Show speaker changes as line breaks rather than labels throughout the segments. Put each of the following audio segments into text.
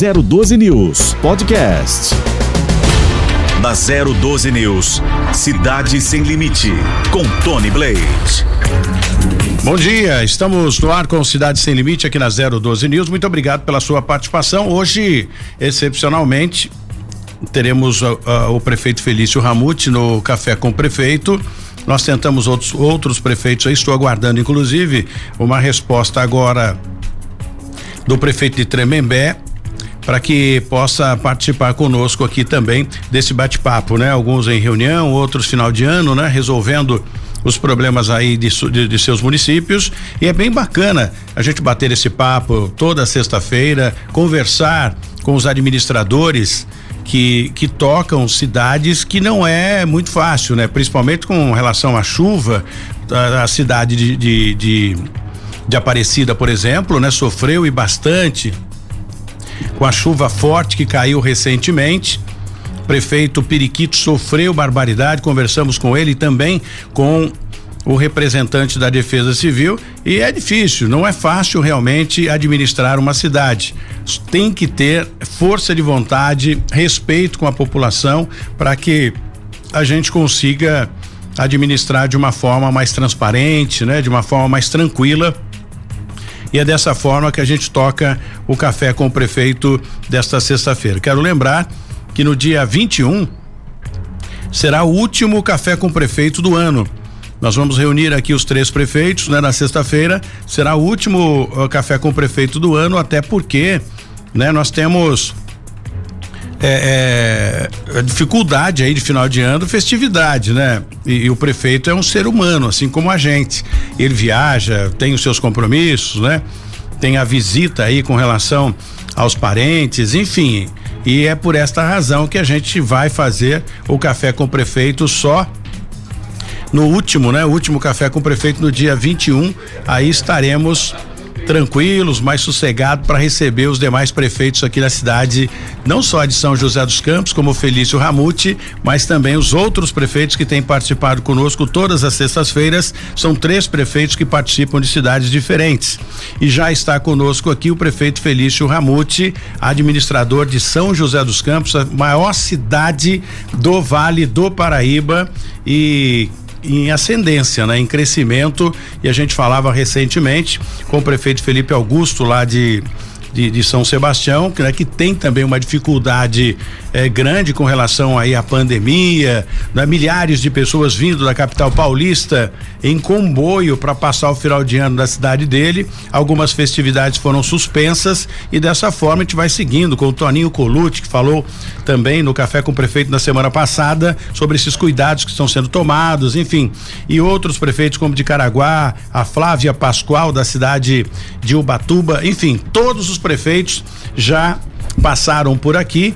012 News Podcast.
Na 012 News, Cidade Sem Limite, com Tony Blade.
Bom dia, estamos no ar com Cidade Sem Limite aqui na 012 News. Muito obrigado pela sua participação. Hoje, excepcionalmente, teremos uh, uh, o prefeito Felício Ramute no Café com o Prefeito. Nós tentamos outros, outros prefeitos aí, estou aguardando, inclusive, uma resposta agora do prefeito de Tremembé para que possa participar conosco aqui também desse bate-papo, né? Alguns em reunião, outros final de ano, né? Resolvendo os problemas aí de, de, de, seus municípios e é bem bacana a gente bater esse papo toda sexta-feira, conversar com os administradores que, que tocam cidades que não é muito fácil, né? Principalmente com relação à chuva, a, a cidade de, de, de, de Aparecida, por exemplo, né? Sofreu e bastante com a chuva forte que caiu recentemente. Prefeito Periquito sofreu barbaridade, conversamos com ele também com o representante da Defesa Civil e é difícil, não é fácil realmente administrar uma cidade. Tem que ter força de vontade, respeito com a população para que a gente consiga administrar de uma forma mais transparente, né, de uma forma mais tranquila. E é dessa forma que a gente toca o café com o prefeito desta sexta-feira. Quero lembrar que no dia 21 será o último café com o prefeito do ano. Nós vamos reunir aqui os três prefeitos, né? Na sexta-feira será o último uh, café com o prefeito do ano, até porque, né? Nós temos é, é, dificuldade aí de final de ano, festividade, né? E, e, o prefeito é um ser humano, assim como a gente. Ele viaja, tem os seus compromissos, né? Tem a visita aí com relação aos parentes, enfim. E é por esta razão que a gente vai fazer o café com o prefeito só no último, né? O último café com o prefeito no dia 21. Aí estaremos tranquilos, mais sossegados para receber os demais prefeitos aqui da cidade, não só de São José dos Campos, como Felício Ramute, mas também os outros prefeitos que têm participado conosco todas as sextas-feiras. São três prefeitos que participam de cidades diferentes. E já está conosco aqui o prefeito Felício Ramute, administrador de São José dos Campos, a maior cidade do Vale do Paraíba e em ascendência, né? Em crescimento e a gente falava recentemente com o prefeito Felipe Augusto lá de de, de São Sebastião, que, né, que tem também uma dificuldade é, grande com relação aí à pandemia, né, milhares de pessoas vindo da capital paulista em comboio para passar o final de ano da cidade dele. Algumas festividades foram suspensas e dessa forma a gente vai seguindo com o Toninho Colucci, que falou também no café com o prefeito na semana passada sobre esses cuidados que estão sendo tomados, enfim, e outros prefeitos como de Caraguá, a Flávia Pascoal da cidade de Ubatuba, enfim, todos os prefeitos já passaram por aqui.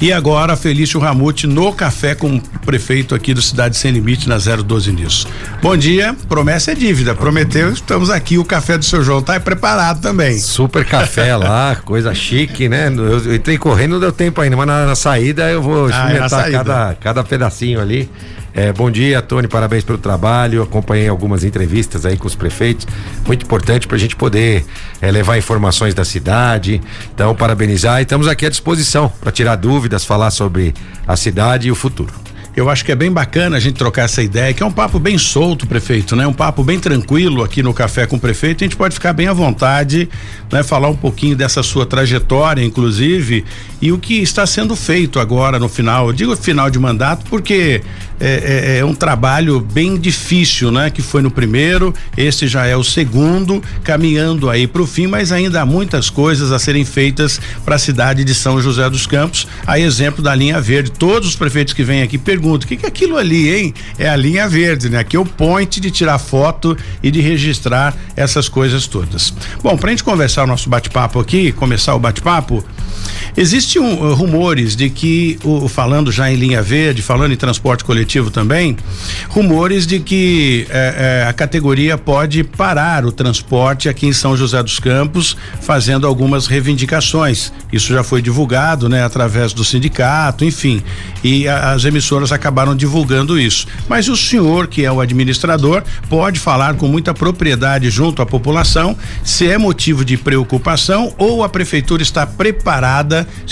E agora, Felício Ramute no café com o prefeito aqui do Cidade Sem Limite na 012 nisso. Bom dia, promessa é dívida. Prometeu, estamos aqui. O café do seu João tá preparado também.
Super café lá, coisa chique, né? Eu, eu entrei correndo, não deu tempo ainda, mas na, na saída eu vou ah, experimentar é cada, cada pedacinho ali. É, bom dia, Tony, parabéns pelo trabalho. Acompanhei algumas entrevistas aí com os prefeitos. Muito importante para a gente poder é, levar informações da cidade. Então, parabenizar e estamos aqui à disposição para tirar dúvidas, falar sobre a cidade e o futuro.
Eu acho que é bem bacana a gente trocar essa ideia, que é um papo bem solto, prefeito, né? Um papo bem tranquilo aqui no Café com o Prefeito. A gente pode ficar bem à vontade, né? Falar um pouquinho dessa sua trajetória, inclusive, e o que está sendo feito agora no final. Eu digo final de mandato porque é, é, é, um trabalho bem difícil, né? Que foi no primeiro, esse já é o segundo, caminhando aí para o fim, mas ainda há muitas coisas a serem feitas para a cidade de São José dos Campos. A exemplo da linha verde, todos os prefeitos que vêm aqui perguntam: o que, que é aquilo ali, hein? É a linha verde, né? Aqui é o point de tirar foto e de registrar essas coisas todas. Bom, para a gente conversar o nosso bate-papo aqui, começar o bate-papo, Existem um, rumores de que, o, falando já em linha verde, falando em transporte coletivo também, rumores de que é, é, a categoria pode parar o transporte aqui em São José dos Campos, fazendo algumas reivindicações. Isso já foi divulgado, né, através do sindicato, enfim. E as emissoras acabaram divulgando isso. Mas o senhor, que é o administrador, pode falar com muita propriedade junto à população se é motivo de preocupação ou a prefeitura está preparada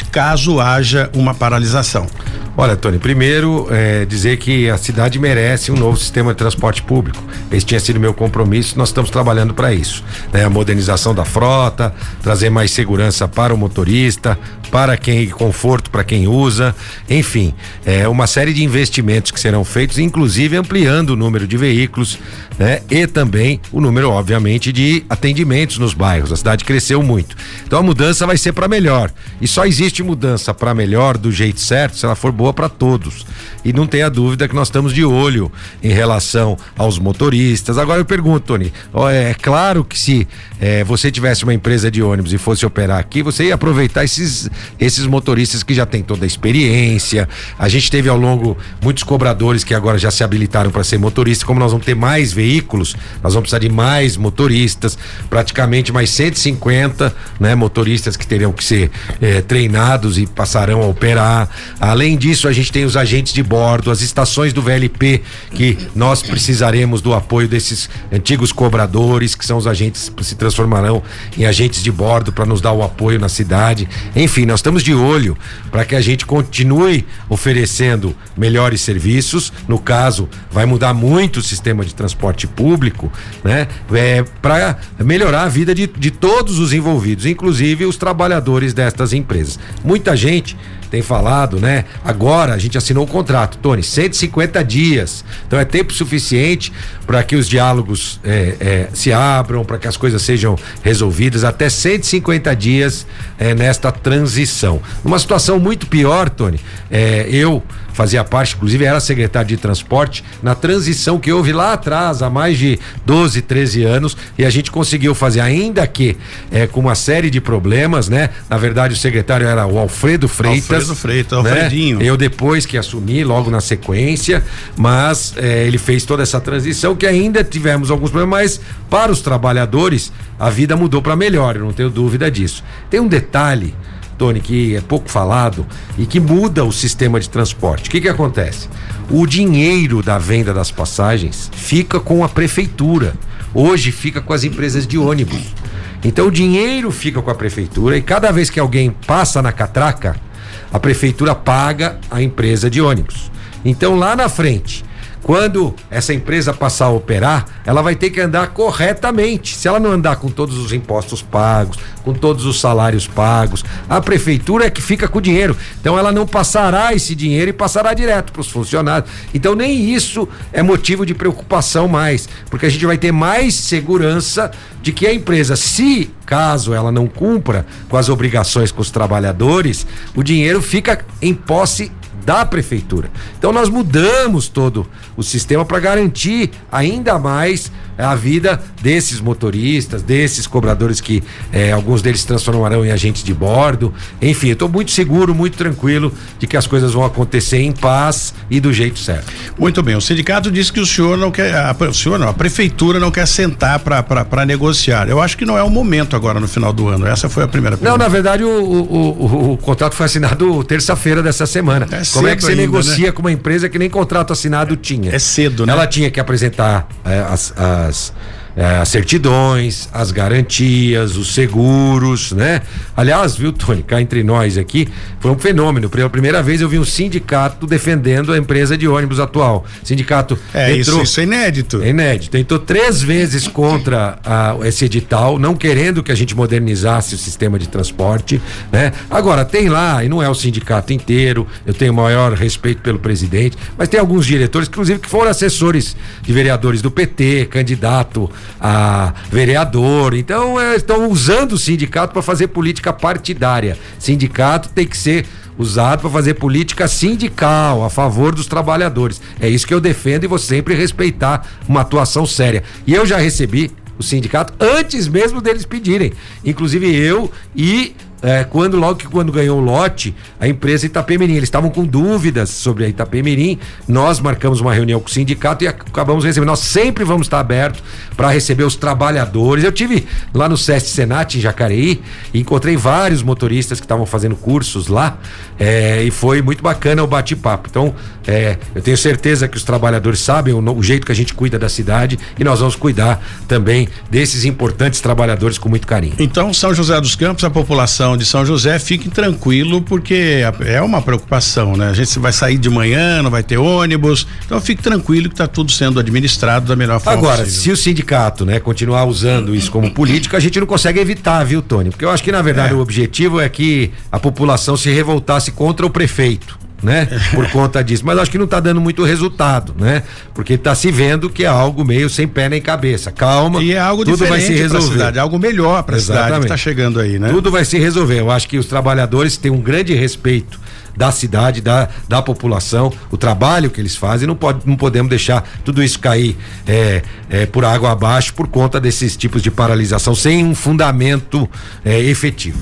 caso haja uma paralisação.
Olha, Tony, primeiro é, dizer que a cidade merece um novo sistema de transporte público. Esse tinha sido meu compromisso, nós estamos trabalhando para isso. Né? A modernização da frota, trazer mais segurança para o motorista, para quem conforto para quem usa, enfim, é uma série de investimentos que serão feitos, inclusive ampliando o número de veículos, né? E também o número, obviamente, de atendimentos nos bairros. A cidade cresceu muito. Então a mudança vai ser para melhor. E só existe mudança para melhor do jeito certo se ela for boa para todos. E não tenha dúvida que nós estamos de olho em relação aos motoristas. Agora eu pergunto, Tony, é claro que se é, você tivesse uma empresa de ônibus e fosse operar aqui, você ia aproveitar esses, esses motoristas que já têm toda a experiência. A gente teve ao longo muitos cobradores que agora já se habilitaram para ser motorista. Como nós vamos ter mais veículos, nós vamos precisar de mais motoristas, praticamente mais 150 né, motoristas que teriam que ser é, treinados e passarão a operar. Além disso, a gente tem os agentes de bordo, as estações do VLP, que nós precisaremos do apoio desses antigos cobradores, que são os agentes que se transformarão em agentes de bordo para nos dar o apoio na cidade. Enfim, nós estamos de olho para que a gente continue oferecendo melhores serviços. No caso, vai mudar muito o sistema de transporte público, né? É, para melhorar a vida de, de todos os envolvidos, inclusive os trabalhadores destas empresas. Muita gente tem falado, né? Agora a gente assinou o contrato, Tony, 150 dias. Então é tempo suficiente para que os diálogos é, é, se abram, para que as coisas sejam resolvidas até 150 dias é, nesta transição. Numa situação muito pior, Tony, é, eu fazia parte, inclusive era secretário de transporte, na transição que houve lá atrás, há mais de 12, 13 anos, e a gente conseguiu fazer, ainda que é, com uma série de problemas, né? Na verdade, o secretário era o Alfredo Freitas.
Alfredo Freitas, né? Alfredinho.
Eu depois que assumi, logo na sequência, mas é, ele fez toda essa transição que ainda tivemos alguns problemas, mas para os trabalhadores a vida mudou para melhor, eu não tenho dúvida disso. Tem um detalhe Tony, que é pouco falado e que muda o sistema de transporte. O que, que acontece? O dinheiro da venda das passagens fica com a prefeitura. Hoje fica com as empresas de ônibus. Então o dinheiro fica com a prefeitura e cada vez que alguém passa na catraca, a prefeitura paga a empresa de ônibus. Então lá na frente, quando essa empresa passar a operar, ela vai ter que andar corretamente. Se ela não andar com todos os impostos pagos, com todos os salários pagos, a prefeitura é que fica com o dinheiro. Então ela não passará esse dinheiro e passará direto para os funcionários. Então nem isso é motivo de preocupação mais, porque a gente vai ter mais segurança de que a empresa, se caso ela não cumpra com as obrigações com os trabalhadores, o dinheiro fica em posse da prefeitura. Então nós mudamos todo o sistema para garantir ainda mais a vida desses motoristas, desses cobradores que eh, alguns deles se transformarão em agentes de bordo. Enfim, eu estou muito seguro, muito tranquilo de que as coisas vão acontecer em paz e do jeito certo.
Muito bem. O sindicato disse que o senhor não quer, a, o senhor não, a prefeitura não quer sentar para negociar. Eu acho que não é o momento agora no final do ano. Essa foi a primeira
pergunta. Não, na verdade o, o, o, o contrato foi assinado terça-feira dessa semana. É Como é que você ainda, negocia né? com uma empresa que nem contrato assinado tinha?
É cedo, né?
Ela tinha que apresentar é, as, as us. É, as certidões, as garantias, os seguros, né? Aliás, viu, Tony, cá entre nós aqui, foi um fenômeno. Pela primeira vez eu vi um sindicato defendendo a empresa de ônibus atual. Sindicato
é, entrou, isso, isso é inédito.
É inédito. Entrou três vezes contra a, esse edital, não querendo que a gente modernizasse o sistema de transporte, né? Agora, tem lá, e não é o sindicato inteiro, eu tenho maior respeito pelo presidente, mas tem alguns diretores, inclusive, que foram assessores de vereadores do PT, candidato a vereador. Então, é, estão usando o sindicato para fazer política partidária. Sindicato tem que ser usado para fazer política sindical a favor dos trabalhadores. É isso que eu defendo e vou sempre respeitar uma atuação séria. E eu já recebi o sindicato antes mesmo deles pedirem. Inclusive eu e é, quando logo que quando ganhou o lote, a empresa Itapemirim, eles estavam com dúvidas sobre a Itapemirim, nós marcamos uma reunião com o sindicato e acabamos recebendo. Nós sempre vamos estar abertos para receber os trabalhadores. Eu tive lá no SESC Senat em Jacareí e encontrei vários motoristas que estavam fazendo cursos lá é, e foi muito bacana o bate-papo. Então, é, eu tenho certeza que os trabalhadores sabem o, o jeito que a gente cuida da cidade e nós vamos cuidar também desses importantes trabalhadores com muito carinho.
Então, São José dos Campos, a população de São José, fique tranquilo, porque é uma preocupação, né? A gente vai sair de manhã, não vai ter ônibus, então fique tranquilo que está tudo sendo administrado da melhor forma.
Agora,
possível.
se o sindicato, né, continuar usando isso como política, a gente não consegue evitar, viu, Tony? Porque eu acho que, na verdade, é. o objetivo é que a população se revoltasse contra o prefeito né? Por conta disso. Mas acho que não está dando muito resultado, né? Porque está se vendo que é algo meio sem pé nem cabeça. Calma.
E é algo tudo vai se resolver. Cidade, é algo melhor para a cidade que está chegando aí, né?
Tudo vai se resolver. Eu acho que os trabalhadores têm um grande respeito da cidade, da, da população, o trabalho que eles fazem, não, pode, não podemos deixar tudo isso cair é, é, por água abaixo por conta desses tipos de paralisação sem um fundamento é, efetivo.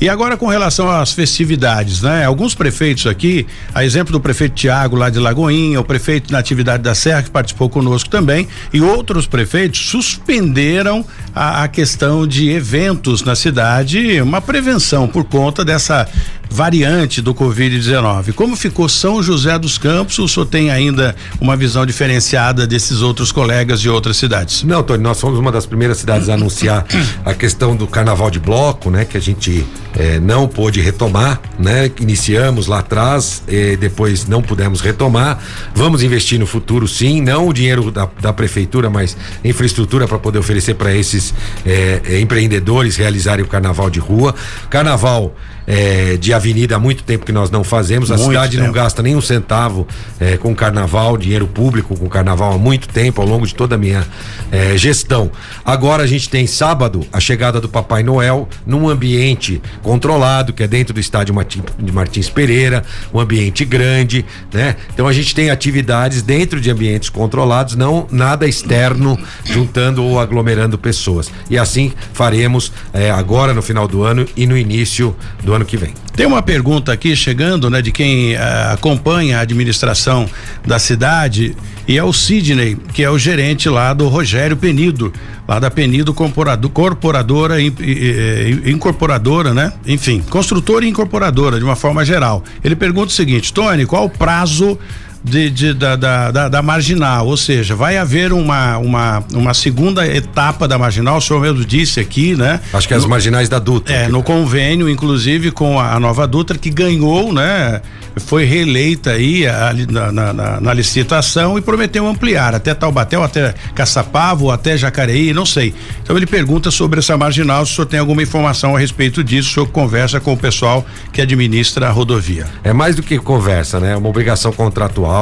E agora com relação às festividades, né? Alguns prefeitos aqui, a exemplo do prefeito Tiago lá de Lagoinha, o prefeito Natividade da Serra que participou conosco também, e outros prefeitos suspenderam a, a questão de eventos na cidade, uma prevenção por conta dessa variante do Covid-19. Como ficou São José dos Campos? O senhor tem ainda uma visão diferenciada desses outros colegas de outras cidades?
Não, Tony, nós fomos uma das primeiras cidades a anunciar a questão do carnaval de bloco, né? Que a gente eh, não pôde retomar, né? Iniciamos lá atrás, eh, depois não pudemos retomar. Vamos investir no futuro, sim, não o dinheiro da, da prefeitura, mas infraestrutura para poder oferecer para esses eh, empreendedores realizarem o carnaval de rua. Carnaval é, de avenida há muito tempo que nós não fazemos. A muito cidade tempo. não gasta nem um centavo é, com carnaval, dinheiro público com carnaval há muito tempo, ao longo de toda a minha é, gestão. Agora a gente tem sábado a chegada do Papai Noel num ambiente controlado, que é dentro do estádio de Martins Pereira, um ambiente grande, né? Então a gente tem atividades dentro de ambientes controlados, não nada externo, juntando ou aglomerando pessoas. E assim faremos é, agora no final do ano e no início do ano que vem.
Tem uma pergunta aqui chegando, né, de quem uh, acompanha a administração da cidade e é o Sidney, que é o gerente lá do Rogério Penido, lá da Penido Corporadora, incorporadora, né? Enfim, construtora e incorporadora, de uma forma geral. Ele pergunta o seguinte, Tony, qual o prazo de, de da, da, da, da, marginal, ou seja, vai haver uma, uma, uma segunda etapa da marginal, o senhor mesmo disse aqui, né?
Acho que é as marginais da Dutra.
É, no convênio, inclusive com a, a nova Dutra, que ganhou, né? Foi reeleita aí a, na, na, na, licitação e prometeu ampliar até Taubaté, ou até Caçapava, ou até Jacareí, não sei. Então ele pergunta sobre essa marginal, se o senhor tem alguma informação a respeito disso, o senhor conversa com o pessoal que administra a rodovia.
É mais do que conversa, né? É uma obrigação contratual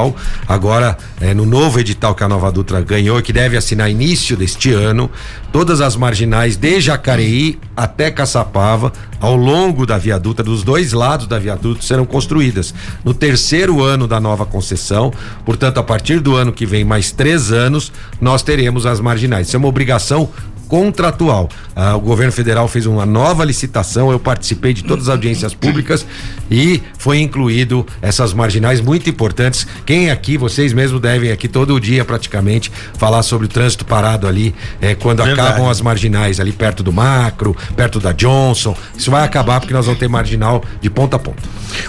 Agora, é, no novo edital que a Nova Dutra ganhou, que deve assinar início deste ano, todas as marginais de Jacareí até Caçapava, ao longo da viaduta, dos dois lados da viaduta, serão construídas. No terceiro ano da nova concessão, portanto, a partir do ano que vem, mais três anos, nós teremos as marginais. Isso é uma obrigação contratual. Ah, o governo federal fez uma nova licitação, eu participei de todas as audiências públicas e foi incluído essas marginais muito importantes. Quem aqui, vocês mesmos devem aqui todo dia praticamente falar sobre o trânsito parado ali, eh, quando Verdade. acabam as marginais ali perto do Macro, perto da Johnson. Isso vai acabar porque nós vamos ter marginal de ponta a ponta.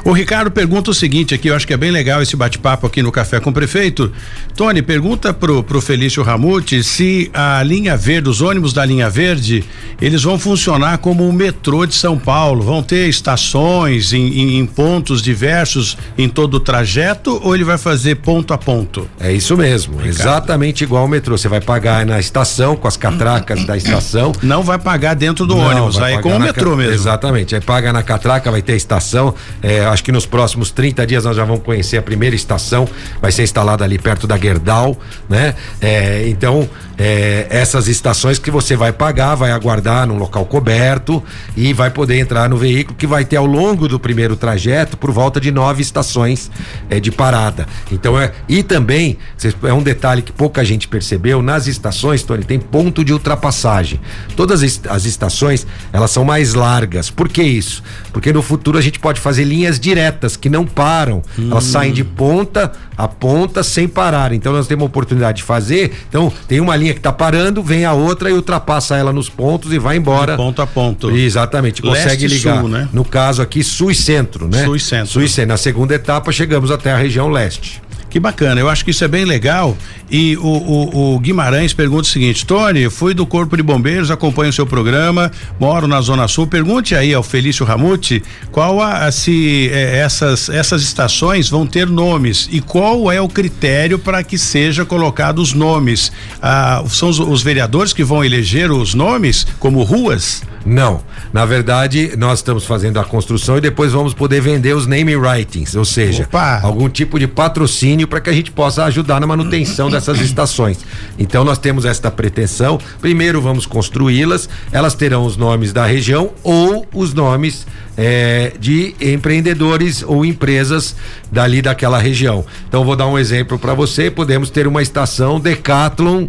O Ricardo pergunta o seguinte aqui, eu acho que é bem legal esse bate-papo aqui no Café com o Prefeito. Tony, pergunta pro, pro Felício Ramute se a linha verde, os ônibus da linha verde, eles vão funcionar como o metrô de São Paulo, vão ter estações em, em, em pontos diversos em todo o trajeto ou ele vai fazer ponto a ponto?
É isso mesmo, Ricardo. exatamente igual ao metrô. Você vai pagar na estação, com as catracas da estação.
Não vai pagar dentro do Não, ônibus, aí é com o metrô mesmo.
Exatamente, aí paga na catraca, vai ter a estação. É, acho que nos próximos 30 dias nós já vamos conhecer a primeira estação, vai ser instalada ali perto da Gerdau, né? É, então, é, essas estações que você vai pagar, vai aguardar num local coberto e vai poder entrar no veículo que vai ter ao longo do primeiro o trajeto por volta de nove estações é, de parada. Então é e também é um detalhe que pouca gente percebeu nas estações, Tony, tem ponto de ultrapassagem. Todas as estações elas são mais largas. Por que isso? Porque no futuro a gente pode fazer linhas diretas que não param. Hum. Elas saem de ponta a ponta sem parar. Então nós temos a oportunidade de fazer. Então tem uma linha que está parando, vem a outra e ultrapassa ela nos pontos e vai embora. De
ponto a ponto.
Exatamente. Consegue Leste ligar. Sul, né? No caso aqui, sul e centro, né?
Sul e centro.
Sul e centro. Na segunda etapa chegamos até a região leste.
Que bacana, eu acho que isso é bem legal. E o, o, o, Guimarães pergunta o seguinte: Tony, fui do Corpo de Bombeiros, acompanho o seu programa, moro na Zona Sul. Pergunte aí ao Felício Ramute qual a, se é, essas, essas estações vão ter nomes e qual é o critério para que seja colocados nomes. Ah, são os, os vereadores que vão eleger os nomes como ruas?
Não. Na verdade, nós estamos fazendo a construção e depois vamos poder vender os name writings, ou seja, Opa. algum tipo de patrocínio para que a gente possa ajudar na manutenção dessas estações. Então nós temos esta pretensão. Primeiro vamos construí-las, elas terão os nomes da região ou os nomes é, de empreendedores ou empresas dali daquela região. Então vou dar um exemplo para você. Podemos ter uma estação Decathlon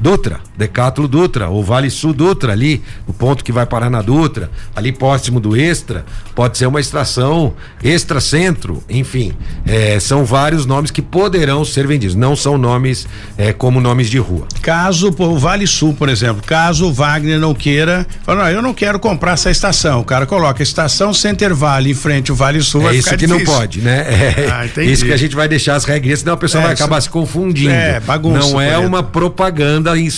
Dutra, Decátulo Dutra, ou Vale Sul Dutra, ali, o ponto que vai parar na Dutra, ali próximo do Extra, pode ser uma extração Extra Centro, enfim, é, são vários nomes que poderão ser vendidos, não são nomes é, como nomes de rua.
Caso o Vale Sul, por exemplo, caso o Wagner não queira, fala, não, eu não quero comprar essa estação, o cara coloca estação Center Vale em frente ao Vale Sul,
é isso que difícil. não pode, né? É ah, isso que a gente vai deixar as regras, senão a pessoa é, vai acabar se confundindo. É, bagunça. Não é uma propaganda propaganda em,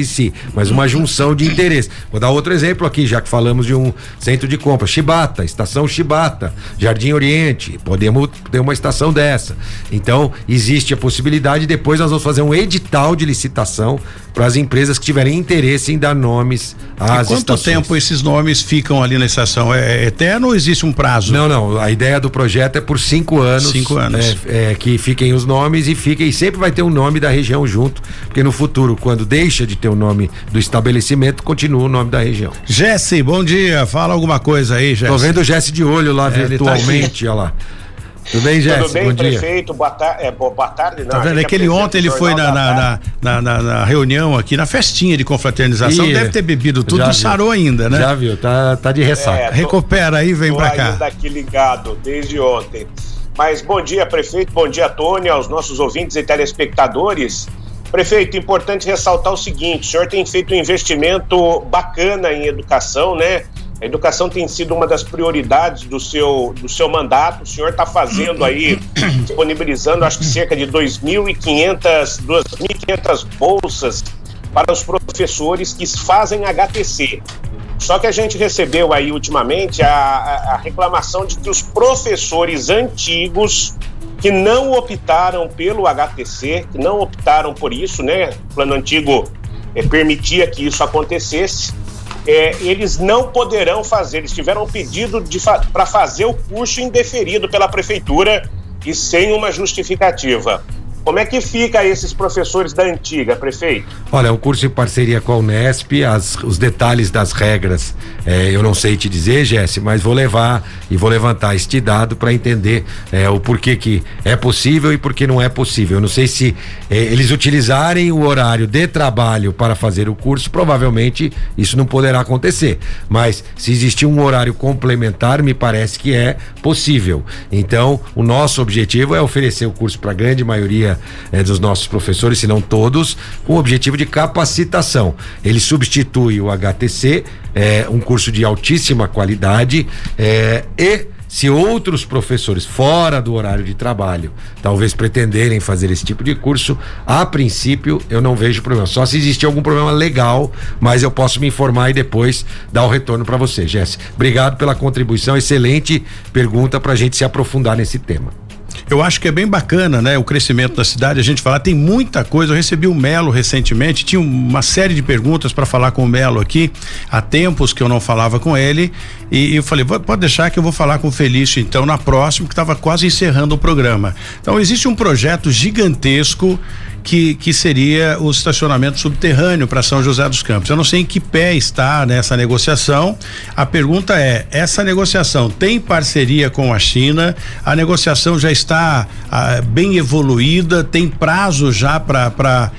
em si, mas uma junção de interesse. Vou dar outro exemplo aqui, já que falamos de um centro de compra. Chibata, estação Chibata, Jardim Oriente, podemos ter uma estação dessa. Então, existe a possibilidade, depois nós vamos fazer um edital de licitação para as empresas que tiverem interesse em dar nomes às e quanto
estações. tempo esses nomes ficam ali na estação? É, é eterno ou existe um prazo?
Não, não. A ideia do projeto é por cinco anos.
Cinco anos.
É, é, que fiquem os nomes e fiquem. Sempre vai ter um nome da região junto, porque no futuro, quando deixa de ter o nome do estabelecimento, continua o nome da região.
Jesse, bom dia. Fala alguma coisa aí, Jesse.
Tô vendo o Jesse de olho lá é, virtualmente, tá olha lá.
Tudo bem, Jéssica? Tudo bem, Bom prefeito? Boa, tar é, boa tarde.
Não, tá vendo? É que ele ontem ele foi na na, na, na, na, reunião aqui, na festinha de confraternização, e deve ter bebido tudo, não sarou ainda, né?
Já viu, tá, tá de ressaca. É,
tô, Recupera aí, vem pra cá.
aqui ligado desde ontem. Mas bom dia, prefeito, bom dia, Tony, aos nossos ouvintes e telespectadores. Prefeito, importante ressaltar o seguinte: o senhor tem feito um investimento bacana em educação, né? A educação tem sido uma das prioridades do seu, do seu mandato. O senhor está fazendo aí, disponibilizando acho que cerca de 2.500 2.500 bolsas para os professores que fazem HTC. Só que a gente recebeu aí ultimamente a, a, a reclamação de que os professores antigos que não optaram pelo HTC, que não optaram por isso, né? O plano antigo é, permitia que isso acontecesse é, eles não poderão fazer. Eles tiveram um pedido para fazer o curso indeferido pela prefeitura e sem uma justificativa. Como é que fica esses professores da antiga, prefeito?
Olha, o curso em parceria com a Unesp, as, os detalhes das regras, é, eu não sei te dizer, Jesse, mas vou levar e vou levantar este dado para entender é, o porquê que é possível e por que não é possível. Eu não sei se é, eles utilizarem o horário de trabalho para fazer o curso, provavelmente isso não poderá acontecer. Mas se existir um horário complementar, me parece que é possível. Então, o nosso objetivo é oferecer o curso para a grande maioria é, dos nossos professores, se não todos, com o objetivo de capacitação. Ele substitui o HTC, é, um curso de altíssima qualidade é, e se outros professores fora do horário de trabalho talvez pretenderem fazer esse tipo de curso, a princípio eu não vejo problema. Só se existir algum problema legal, mas eu posso me informar e depois dar o retorno para você, Jéssica. Obrigado pela contribuição, excelente pergunta para a gente se aprofundar nesse tema.
Eu acho que é bem bacana, né? O crescimento da cidade, a gente falar, tem muita coisa. Eu recebi o Melo recentemente, tinha uma série de perguntas para falar com o Melo aqui, há tempos que eu não falava com ele, e, e eu falei, pode deixar que eu vou falar com o Felício então na próxima, que estava quase encerrando o programa. Então existe um projeto gigantesco que, que seria o estacionamento subterrâneo para São José dos Campos. Eu não sei em que pé está nessa negociação. A pergunta é: essa negociação tem parceria com a China? A negociação já está ah, bem evoluída? Tem prazo já para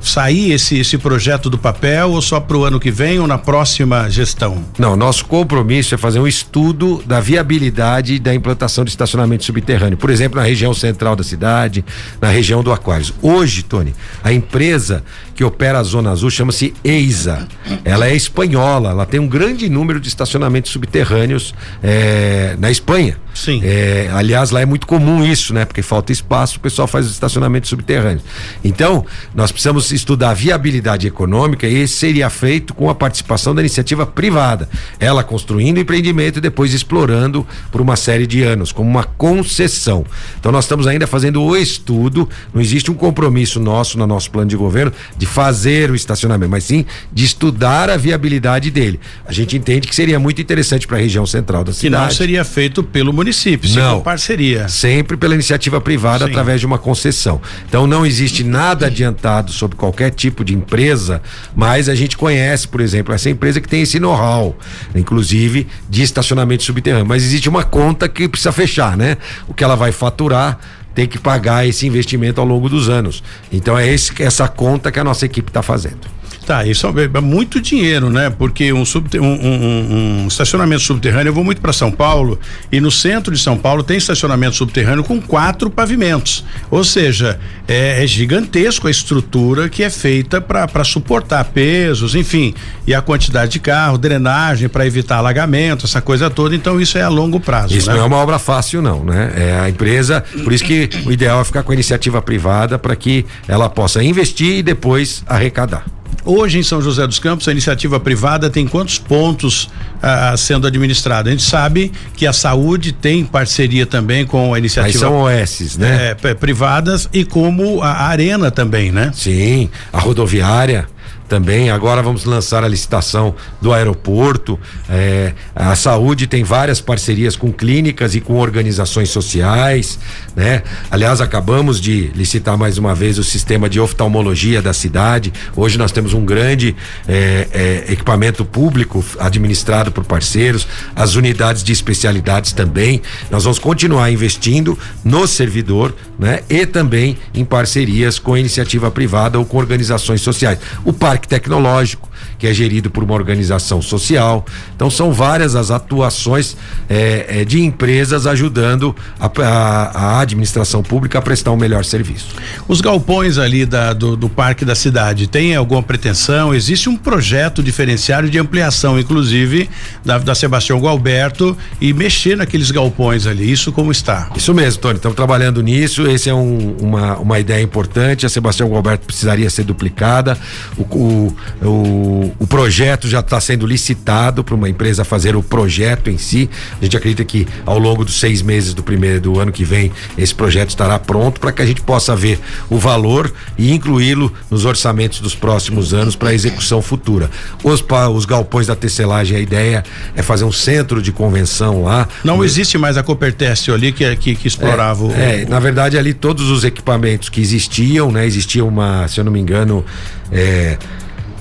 sair esse, esse projeto do papel ou só para o ano que vem ou na próxima gestão?
Não, nosso compromisso é fazer um estudo da viabilidade da implantação de estacionamento subterrâneo. Por exemplo, na região central da cidade, na região do Aquários. Hoje, Tony, a empresa que opera a Zona Azul chama-se EISA. Ela é espanhola, ela tem um grande número de estacionamentos subterrâneos é, na Espanha.
Sim.
É, aliás, lá é muito comum isso, né? Porque falta espaço, o pessoal faz os estacionamentos subterrâneos. Então, nós precisamos estudar a viabilidade econômica e esse seria feito com a participação da iniciativa privada. Ela construindo o empreendimento e depois explorando por uma série de anos, como uma concessão. Então, nós estamos ainda fazendo o estudo, não existe um compromisso nosso no nosso plano de governo de fazer o estacionamento, mas sim de estudar a viabilidade dele. A gente entende que seria muito interessante para a região central da cidade.
Que não seria feito pelo município, sim,
não,
parceria.
Sempre pela iniciativa privada sim. através de uma concessão. Então não existe nada adiantado sobre qualquer tipo de empresa, mas a gente conhece, por exemplo, essa empresa que tem esse know-how, inclusive de estacionamento subterrâneo. Mas existe uma conta que precisa fechar, né? O que ela vai faturar tem que pagar esse investimento ao longo dos anos. Então é esse, essa conta que a nossa equipe está fazendo.
Tá, isso é, é muito dinheiro, né? Porque um, um, um, um estacionamento subterrâneo, eu vou muito para São Paulo e no centro de São Paulo tem estacionamento subterrâneo com quatro pavimentos. Ou seja, é, é gigantesco a estrutura que é feita para suportar pesos, enfim, e a quantidade de carro, drenagem para evitar alagamento, essa coisa toda. Então isso é a longo prazo.
Isso
né?
não é uma obra fácil, não, né? É a empresa, por isso que o ideal é ficar com a iniciativa privada para que ela possa investir e depois arrecadar.
Hoje em São José dos Campos, a iniciativa privada tem quantos pontos ah, sendo administrada? A gente sabe que a saúde tem parceria também com a iniciativa. Aí
são OS, né?
É, privadas e como a, a Arena também, né?
Sim, a rodoviária também. Agora vamos lançar a licitação do aeroporto. É, a saúde tem várias parcerias com clínicas e com organizações sociais, né? Aliás, acabamos de licitar mais uma vez o sistema de oftalmologia da cidade. Hoje nós temos um grande é, é, equipamento público administrado por parceiros, as unidades de especialidades também. Nós vamos continuar investindo no servidor, né? E também em parcerias com iniciativa privada ou com organizações sociais. O parque Parque Tecnológico, que é gerido por uma organização social. Então são várias as atuações é, é, de empresas ajudando a, a, a, administração pública a prestar um melhor serviço.
Os galpões ali da, do, do Parque da Cidade tem alguma pretensão? Existe um projeto diferenciado de ampliação, inclusive, da, da Sebastião Gualberto e mexer naqueles galpões ali. Isso como está?
Isso mesmo, Tony. Estamos trabalhando nisso. Esse é um, uma, uma ideia importante. A Sebastião Gualberto precisaria ser duplicada. O, o o, o, projeto já está sendo licitado para uma empresa fazer o projeto em si. A gente acredita que ao longo dos seis meses do primeiro do ano que vem esse projeto estará pronto para que a gente possa ver o valor e incluí-lo nos orçamentos dos próximos anos para execução futura. Os, os galpões da tecelagem, a ideia é fazer um centro de convenção lá.
Não existe mais a Coperteste ali que, que, que explorava é, o,
é, na verdade ali todos os equipamentos que existiam, né? Existia uma, se eu não me engano, é,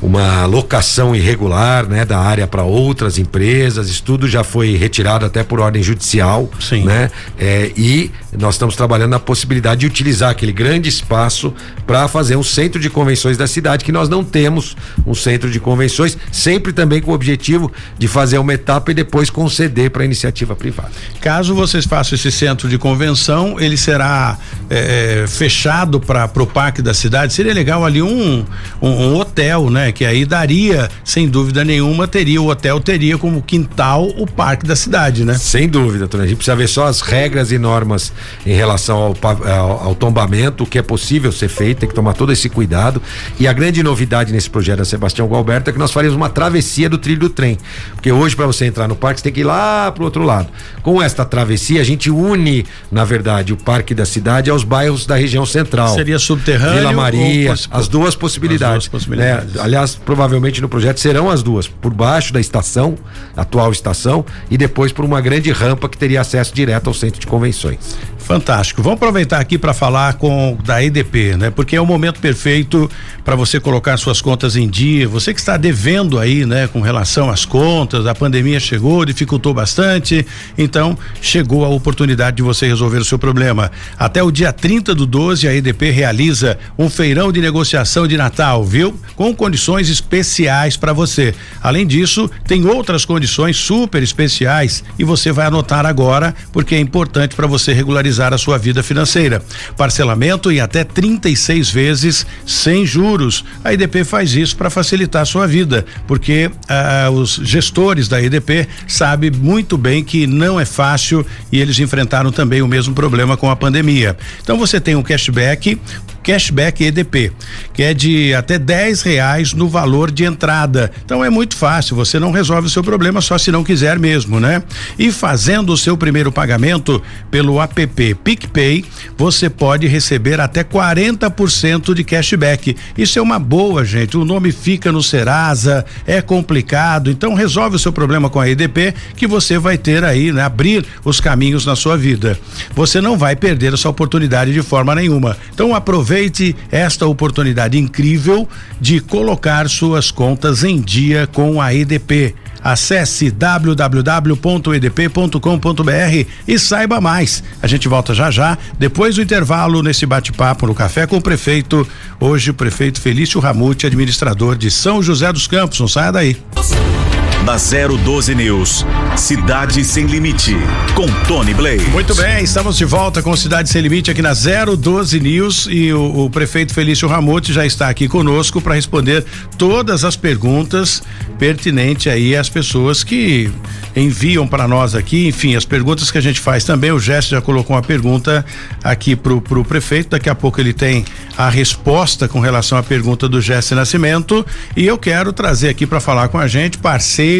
uma locação irregular né, da área para outras empresas. Isso tudo já foi retirado até por ordem judicial.
Sim.
Né? É, e nós estamos trabalhando na possibilidade de utilizar aquele grande espaço para fazer um centro de convenções da cidade, que nós não temos um centro de convenções, sempre também com o objetivo de fazer uma etapa e depois conceder para a iniciativa privada.
Caso vocês façam esse centro de convenção, ele será é, fechado para o parque da cidade. Seria legal ali um, um, um hotel, né? Que aí daria, sem dúvida nenhuma, teria o hotel teria como quintal o parque da cidade, né?
Sem dúvida, Tony. A gente precisa ver só as regras e normas em relação ao, ao, ao tombamento, o que é possível ser feito, tem que tomar todo esse cuidado. E a grande novidade nesse projeto da Sebastião Galberto é que nós faríamos uma travessia do trilho do trem. Porque hoje, para você entrar no parque, você tem que ir lá pro outro lado. Com esta travessia, a gente une, na verdade, o parque da cidade aos bairros da região central.
Seria subterrâneo?
Vila Maria, as duas possibilidades. As duas possibilidades. Né? Aliás, provavelmente no projeto serão as duas, por baixo da estação, atual estação, e depois por uma grande rampa que teria acesso direto ao centro de convenções.
Fantástico. Vamos aproveitar aqui para falar com da EDP, né? Porque é o momento perfeito para você colocar suas contas em dia. Você que está devendo aí, né, com relação às contas, a pandemia chegou, dificultou bastante. Então, chegou a oportunidade de você resolver o seu problema. Até o dia 30 do 12, a EDP realiza um feirão de negociação de Natal, viu? Com condições especiais para você. Além disso, tem outras condições super especiais e você vai anotar agora, porque é importante para você regularizar organizar a sua vida financeira. Parcelamento em até 36 vezes sem juros. A EDP faz isso para facilitar a sua vida, porque ah, os gestores da EDP sabem muito bem que não é fácil e eles enfrentaram também o mesmo problema com a pandemia. Então você tem um cashback cashback EDP, que é de até 10 reais no valor de entrada. Então é muito fácil, você não resolve o seu problema só se não quiser mesmo, né? E fazendo o seu primeiro pagamento pelo app PicPay, você pode receber até 40% de cashback. Isso é uma boa, gente. O nome fica no Serasa, é complicado, então resolve o seu problema com a EDP que você vai ter aí, né? Abrir os caminhos na sua vida. Você não vai perder essa oportunidade de forma nenhuma. Então aproveite Aproveite esta oportunidade incrível de colocar suas contas em dia com a EDP. Acesse www.edp.com.br e saiba mais. A gente volta já já, depois do intervalo, nesse bate-papo no café com o prefeito. Hoje, o prefeito Felício Ramute, administrador de São José dos Campos. Não saia daí
na 012 News. Cidade Sem Limite, com Tony Blaze.
Muito bem, estamos de volta com Cidade Sem Limite aqui na 012 News e o, o prefeito Felício Ramute já está aqui conosco para responder todas as perguntas pertinentes aí às pessoas que enviam para nós aqui, enfim, as perguntas que a gente faz também. O Gesto já colocou uma pergunta aqui pro, pro prefeito, daqui a pouco ele tem a resposta com relação à pergunta do Gesto Nascimento e eu quero trazer aqui para falar com a gente parceiro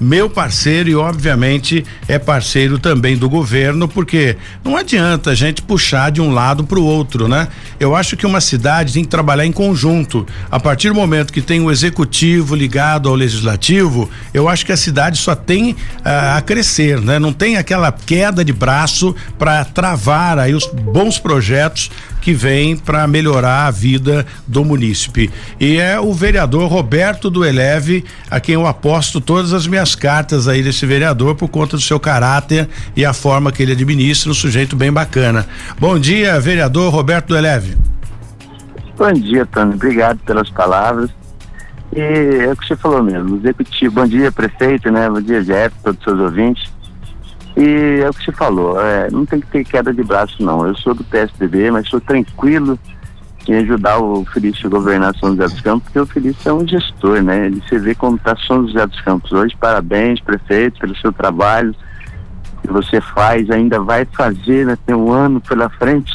meu parceiro e obviamente é parceiro também do governo, porque não adianta a gente puxar de um lado para o outro, né? Eu acho que uma cidade tem que trabalhar em conjunto. A partir do momento que tem o executivo ligado ao legislativo, eu acho que a cidade só tem ah, a crescer, né? Não tem aquela queda de braço para travar aí os bons projetos que vem para melhorar a vida do munícipe. E é o vereador Roberto do Eleve, a quem eu aposto todas as minhas cartas aí desse vereador por conta do seu caráter e a forma que ele administra, um sujeito bem bacana. Bom dia, vereador Roberto do Eleve.
Bom dia, Tony. Obrigado pelas palavras. E é o que você falou mesmo, executivo. Bom dia, prefeito, né? Bom dia, Jeff, todos os seus ouvintes. E é o que você falou, é, não tem que ter queda de braço não. Eu sou do PSDB, mas sou tranquilo em ajudar o Felício a governar São José dos Campos, porque o Felício é um gestor, né? Ele se vê como está São José dos Campos hoje. Parabéns, prefeito, pelo seu trabalho que você faz, ainda vai fazer, né? Tem um ano pela frente,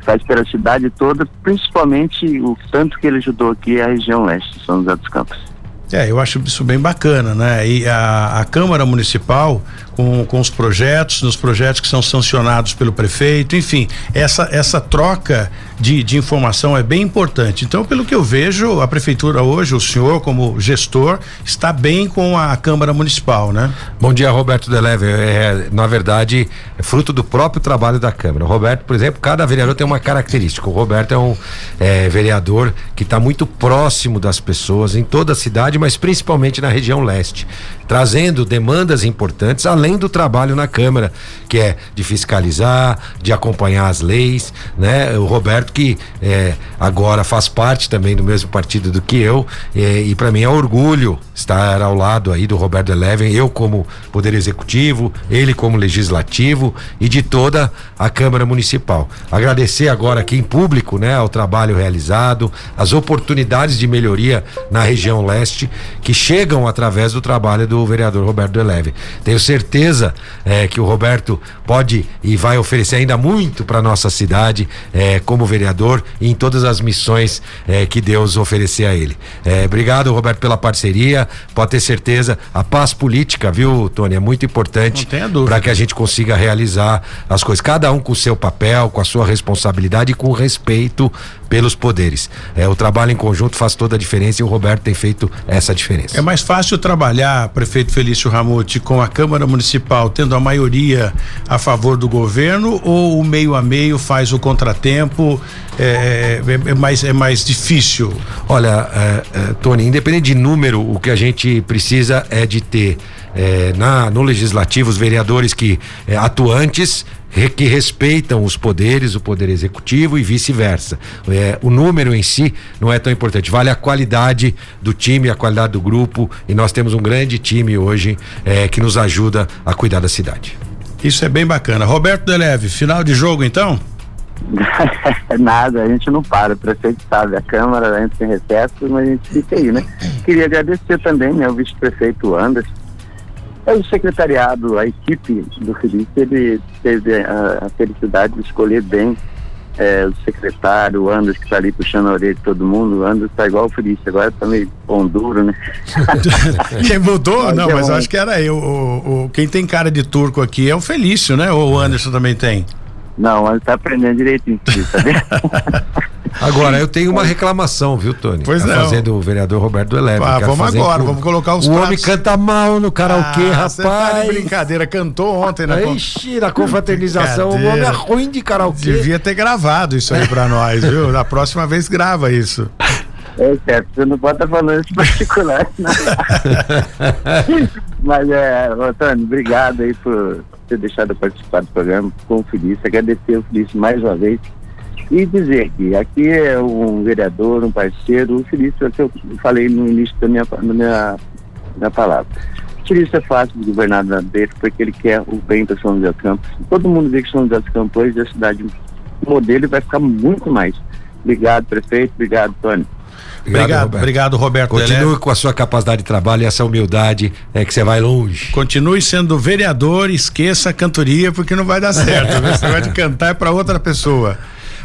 faz pela cidade toda, principalmente o tanto que ele ajudou aqui a região leste, São José dos Campos.
É, eu acho isso bem bacana, né? E a, a Câmara Municipal, com, com os projetos, nos projetos que são sancionados pelo prefeito, enfim, essa, essa troca de, de informação é bem importante. Então, pelo que eu vejo, a prefeitura hoje, o senhor como gestor, está bem com a Câmara Municipal, né?
Bom dia, Roberto Deleve. É, na verdade, é fruto do próprio trabalho da Câmara. Roberto, por exemplo, cada vereador tem uma característica. O Roberto é um é, vereador que está muito próximo das pessoas em toda a cidade, mas principalmente na região leste, trazendo demandas importantes, além do trabalho na Câmara, que é de fiscalizar, de acompanhar as leis, né? O Roberto que é, agora faz parte também do mesmo partido do que eu, é, e para mim é orgulho estar ao lado aí do Roberto Eleven, eu como Poder Executivo, ele como Legislativo e de toda a Câmara Municipal. Agradecer agora aqui em público, né, ao trabalho realizado, as oportunidades de melhoria na região leste que chegam através do trabalho do vereador Roberto Eleve. Tenho certeza é, que o Roberto pode e vai oferecer ainda muito para nossa cidade é, como vereador e em todas as missões é, que Deus oferecer a ele. É, obrigado, Roberto, pela parceria. Pode ter certeza, a paz política, viu, Tony, é muito importante para que a gente consiga realizar as coisas. Cada um com o seu papel, com a sua responsabilidade e com respeito pelos poderes. É, o trabalho em conjunto faz toda a diferença e o Roberto tem feito essa diferença.
É mais fácil trabalhar, prefeito Felício Ramute, com a Câmara Municipal tendo a maioria a favor do governo ou o meio a meio faz o contratempo? É, é, é mais, é mais difícil?
Olha, é, é, Tony, independente de número, o que a gente precisa é de ter é, na, no legislativo os vereadores que é, atuantes que respeitam os poderes, o poder executivo e vice-versa. É, o número em si não é tão importante, vale a qualidade do time, a qualidade do grupo e nós temos um grande time hoje é, que nos ajuda a cuidar da cidade.
Isso é bem bacana. Roberto Deleve, final de jogo então?
Nada, a gente não para, o prefeito sabe, a Câmara entra em recesso, mas a gente fica aí, né? Queria agradecer também, né, o vice-prefeito Anderson, é o secretariado, a equipe do Felipe, ele teve a, a felicidade de escolher bem é, o secretário, o Anderson, que está ali puxando a orelha de todo mundo. O Anderson está igual o Felício, agora está meio pão duro, né?
quem mudou? Não, mas acho que era eu. O, o, quem tem cara de turco aqui é o Felício, né? Ou o Anderson também tem?
Não, ele está aprendendo direitinho, tá
Agora, eu tenho uma reclamação, viu, Tony?
Pois
é. Fazendo o vereador Roberto Eleve.
Ah, vamos agora, vamos colocar os
O pratos. homem canta mal no karaokê, ah, rapaz. Tá
brincadeira, cantou ontem na
Ixi, na confraternização, o homem é ruim de karaokê.
Devia ter gravado isso aí pra nós, viu? Na próxima vez grava isso.
É certo, você não pode estar falando isso particular, não. Mas é, Antônio, obrigado aí por ter deixado eu participar do programa com o Felício, agradecer o Felício mais uma vez e dizer que aqui é um vereador, um parceiro, o Felício, é que eu falei no início da minha, da minha, minha palavra. O Felício é fácil de governar dele porque ele quer o bem para São José dos Campos. Todo mundo vê que São José dos Campos hoje é a cidade modelo e vai ficar muito mais. Obrigado, prefeito. Obrigado, Tony.
Obrigado, obrigado, Roberto. Obrigado, Roberto
Continue com a sua capacidade de trabalho e essa humildade é que você vai longe.
Continue sendo vereador, esqueça a cantoria porque não vai dar certo. você vai de cantar é para outra pessoa.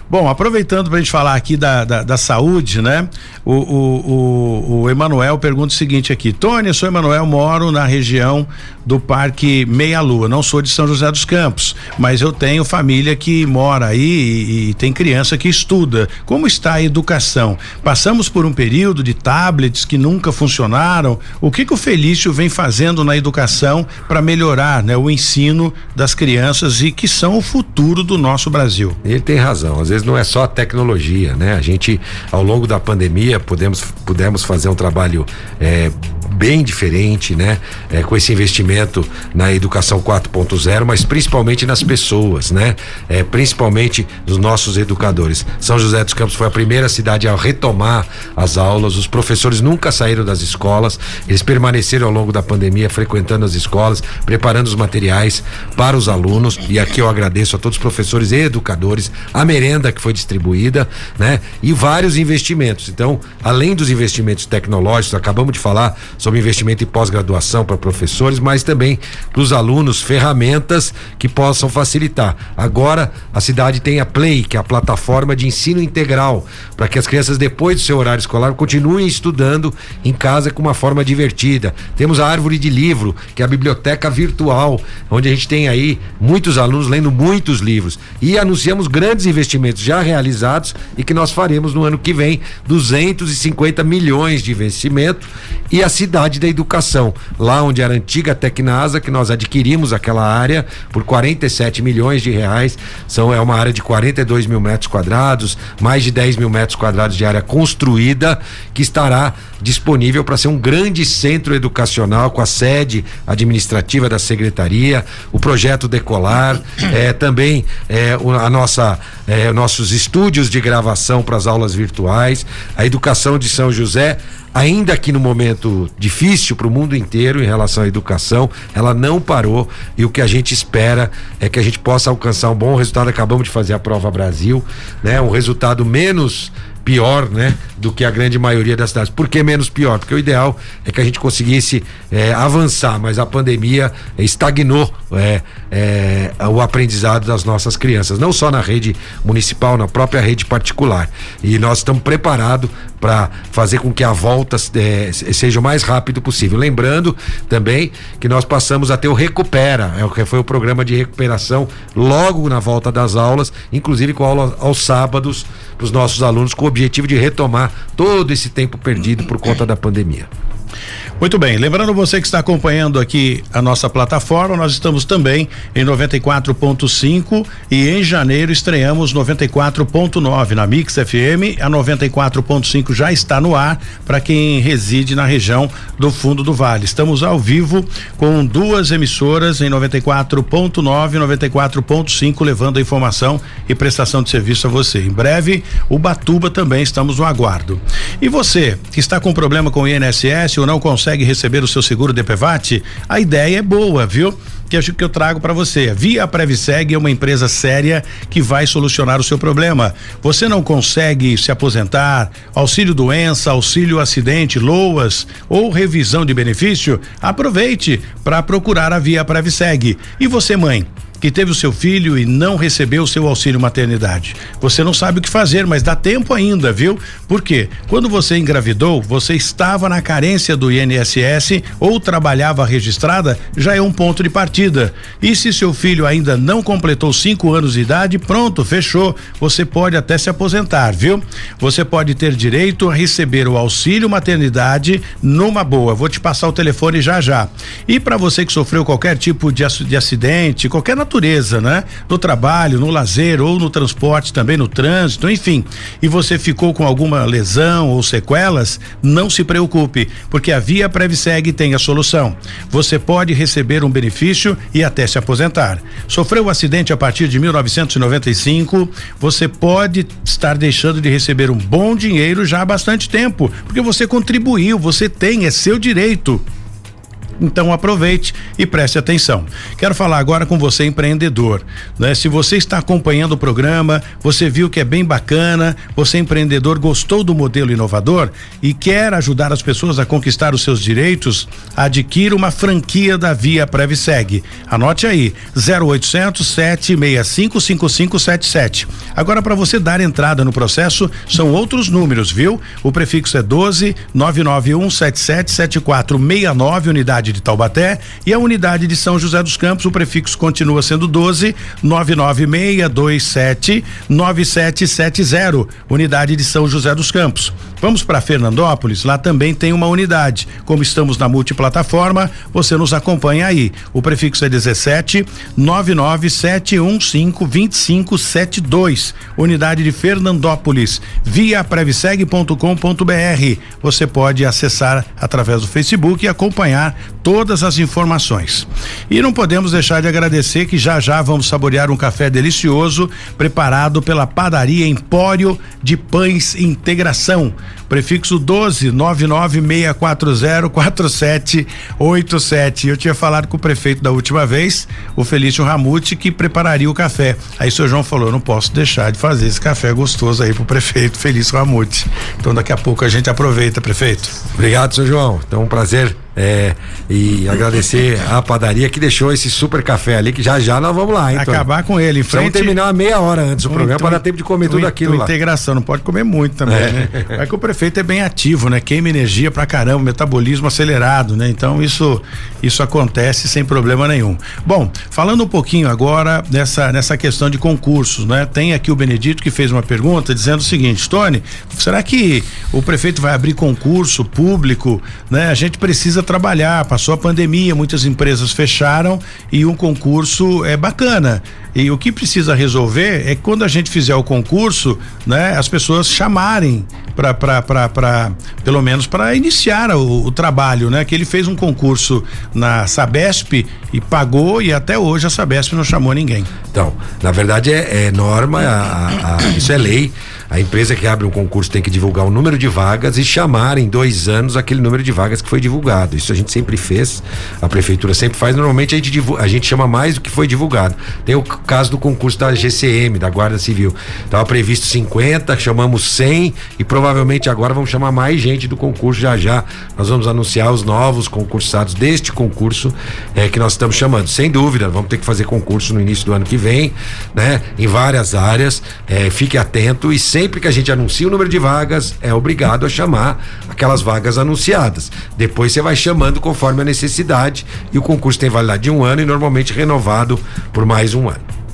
Bom, aproveitando para a gente falar aqui da, da, da saúde, né? O, o, o, o Emanuel pergunta o seguinte aqui: Tony, eu sou Emanuel, moro na região do Parque Meia Lua. Não sou de São José dos Campos, mas eu tenho família que mora aí e, e tem criança que estuda. Como está a educação? Passamos por um período de tablets que nunca funcionaram. O que, que o Felício vem fazendo na educação para melhorar né, o ensino das crianças e que são o futuro do nosso Brasil?
Ele tem razão. Às vezes não é só a tecnologia, né? A gente, ao longo da pandemia, podemos, pudemos fazer um trabalho é, bem diferente, né? É, com esse investimento na educação 4.0, mas principalmente nas pessoas, né? É, principalmente nos nossos educadores. São José dos Campos foi a primeira cidade a retomar as aulas. Os professores nunca saíram das escolas, eles permaneceram ao longo da pandemia frequentando as escolas, preparando os materiais para os alunos. E aqui eu agradeço a todos os professores e educadores, a merenda que foi distribuída, né? E vários investimentos. Então, além dos investimentos tecnológicos, acabamos de falar sobre investimento em pós-graduação para professores, mas também para os alunos ferramentas que possam facilitar. Agora a cidade tem a Play, que é a plataforma de ensino integral, para que as crianças depois do seu horário escolar continuem estudando em casa com uma forma divertida. Temos a árvore de livro, que é a biblioteca virtual, onde a gente tem aí muitos alunos lendo muitos livros e anunciamos grandes investimentos já realizados e que nós faremos no ano que vem 250 milhões de investimento e a cidade da educação, lá onde era a antiga Tecnasa, que nós adquirimos aquela área por 47 milhões de reais, são é uma área de 42 mil metros quadrados, mais de 10 mil metros quadrados de área construída, que estará disponível para ser um grande centro educacional com a sede administrativa da secretaria, o projeto Decolar, é, também é, a nossa, é, nossos estúdios de gravação para as aulas virtuais, a educação de São José ainda que no momento difícil para o mundo inteiro em relação à educação, ela não parou e o que a gente espera é que a gente possa alcançar um bom resultado. Acabamos de fazer a prova Brasil, né? Um resultado menos pior, né? Do que a grande maioria das cidades. Por que menos pior? Porque o ideal é que a gente conseguisse é, avançar, mas a pandemia estagnou é, é, o aprendizado das nossas crianças, não só na rede municipal, na própria rede particular. E nós estamos preparados para fazer com que a volta é, seja o mais rápido possível. Lembrando também que nós passamos a ter o Recupera, é o que foi o programa de recuperação logo na volta das aulas, inclusive com aula aos sábados para os nossos alunos, com objetivo de retomar todo esse tempo perdido por conta da pandemia.
Muito bem, lembrando você que está acompanhando aqui a nossa plataforma, nós estamos também em 94.5 e em janeiro estreamos 94.9 na Mix FM. A 94.5 já está no ar para quem reside na região do fundo do Vale. Estamos ao vivo com duas emissoras em 94.9 e 94.5 levando a informação e prestação de serviço a você. Em breve, o Batuba também estamos no aguardo. E você que está com problema com o INSS ou não consegue consegue receber o seu seguro DPVAT, a ideia é boa, viu? que acho que eu trago para você. Via Previseg é uma empresa séria que vai solucionar o seu problema. Você não consegue se aposentar, auxílio doença, auxílio acidente, loas ou revisão de benefício? Aproveite para procurar a Via Previseg. E você, mãe? Que teve o seu filho e não recebeu o seu auxílio maternidade. Você não sabe o que fazer, mas dá tempo ainda, viu? Porque quando você engravidou, você estava na carência do INSS ou trabalhava registrada, já é um ponto de partida. E se seu filho ainda não completou cinco anos de idade, pronto, fechou. Você pode até se aposentar, viu? Você pode ter direito a receber o auxílio maternidade numa boa. Vou te passar o telefone já já. E para você que sofreu qualquer tipo de, de acidente, qualquer natureza, né? No trabalho, no lazer ou no transporte, também no trânsito, enfim. E você ficou com alguma lesão ou sequelas, não se preocupe, porque a Via Previseg tem a solução. Você pode receber um benefício e até se aposentar. Sofreu um acidente a partir de 1995, você pode estar deixando de receber um bom dinheiro já há bastante tempo, porque você contribuiu, você tem, é seu direito. Então aproveite e preste atenção. Quero falar agora com você empreendedor, né? Se você está acompanhando o programa, você viu que é bem bacana, você empreendedor gostou do modelo inovador e quer ajudar as pessoas a conquistar os seus direitos, adquira uma franquia da Via Previseg. Anote aí: 0800 765 5577. Agora para você dar entrada no processo, são outros números, viu? O prefixo é 12 991 77 7469 unidade unidade de Taubaté e a unidade de São José dos Campos, o prefixo continua sendo 12 99627 9770, unidade de São José dos Campos. Vamos para Fernandópolis, lá também tem uma unidade. Como estamos na multiplataforma, você nos acompanha aí. O prefixo é 17 99715 2572, unidade de Fernandópolis, via previseg.com.br. Você pode acessar através do Facebook e acompanhar todas as informações. E não podemos deixar de agradecer que já já vamos saborear um café delicioso preparado pela Padaria Empório de Pães Integração. Prefixo 12 996404787. Eu tinha falado com o prefeito da última vez, o Felício Ramute, que prepararia o café. Aí o seu João falou: não posso deixar de fazer esse café gostoso aí pro prefeito Felício Ramute. Então daqui a pouco a gente aproveita, prefeito.
Obrigado, seu João. Então um prazer é, e agradecer a padaria que deixou esse super café ali, que já já nós vamos lá, hein?
Acabar com ele, em frente. Vamos
terminar uma meia hora antes do programa para dar tempo de comer tudo aquilo lá.
Integração, não pode comer muito também, é. né? Vai que o prefeito é bem ativo, né? Queima energia pra caramba, metabolismo acelerado, né? Então isso isso acontece sem problema nenhum. Bom, falando um pouquinho agora nessa nessa questão de concursos, né? Tem aqui o Benedito que fez uma pergunta dizendo o seguinte, Tony, será que o prefeito vai abrir concurso público, né? A gente precisa trabalhar, passou a pandemia, muitas empresas fecharam e um concurso é bacana. E o que precisa resolver é quando a gente fizer o concurso, né, as pessoas chamarem para pelo menos para iniciar o, o, trabalho, né? Que ele fez um concurso na Sabesp e pagou e até hoje a Sabesp não chamou ninguém.
Então, na verdade é, é norma, a, a, isso é lei. A empresa que abre um concurso tem que divulgar o número de vagas e chamar em dois anos aquele número de vagas que foi divulgado. Isso a gente sempre fez, a prefeitura sempre faz. Normalmente a gente, divulga, a gente chama mais do que foi divulgado. Tem o caso do concurso da GCM, da Guarda Civil. Estava previsto 50, chamamos 100 e provavelmente agora vamos chamar mais gente do concurso já já. Nós vamos anunciar os novos concursados deste concurso é, que nós estamos chamando. Sem dúvida, vamos ter que fazer concurso no início do ano que vem, né? Em várias áreas. É, fique atento e sempre sempre que a gente anuncia o número de vagas, é obrigado a chamar aquelas vagas anunciadas. Depois você vai chamando conforme a necessidade e o concurso tem validade de um ano e normalmente renovado por mais um ano.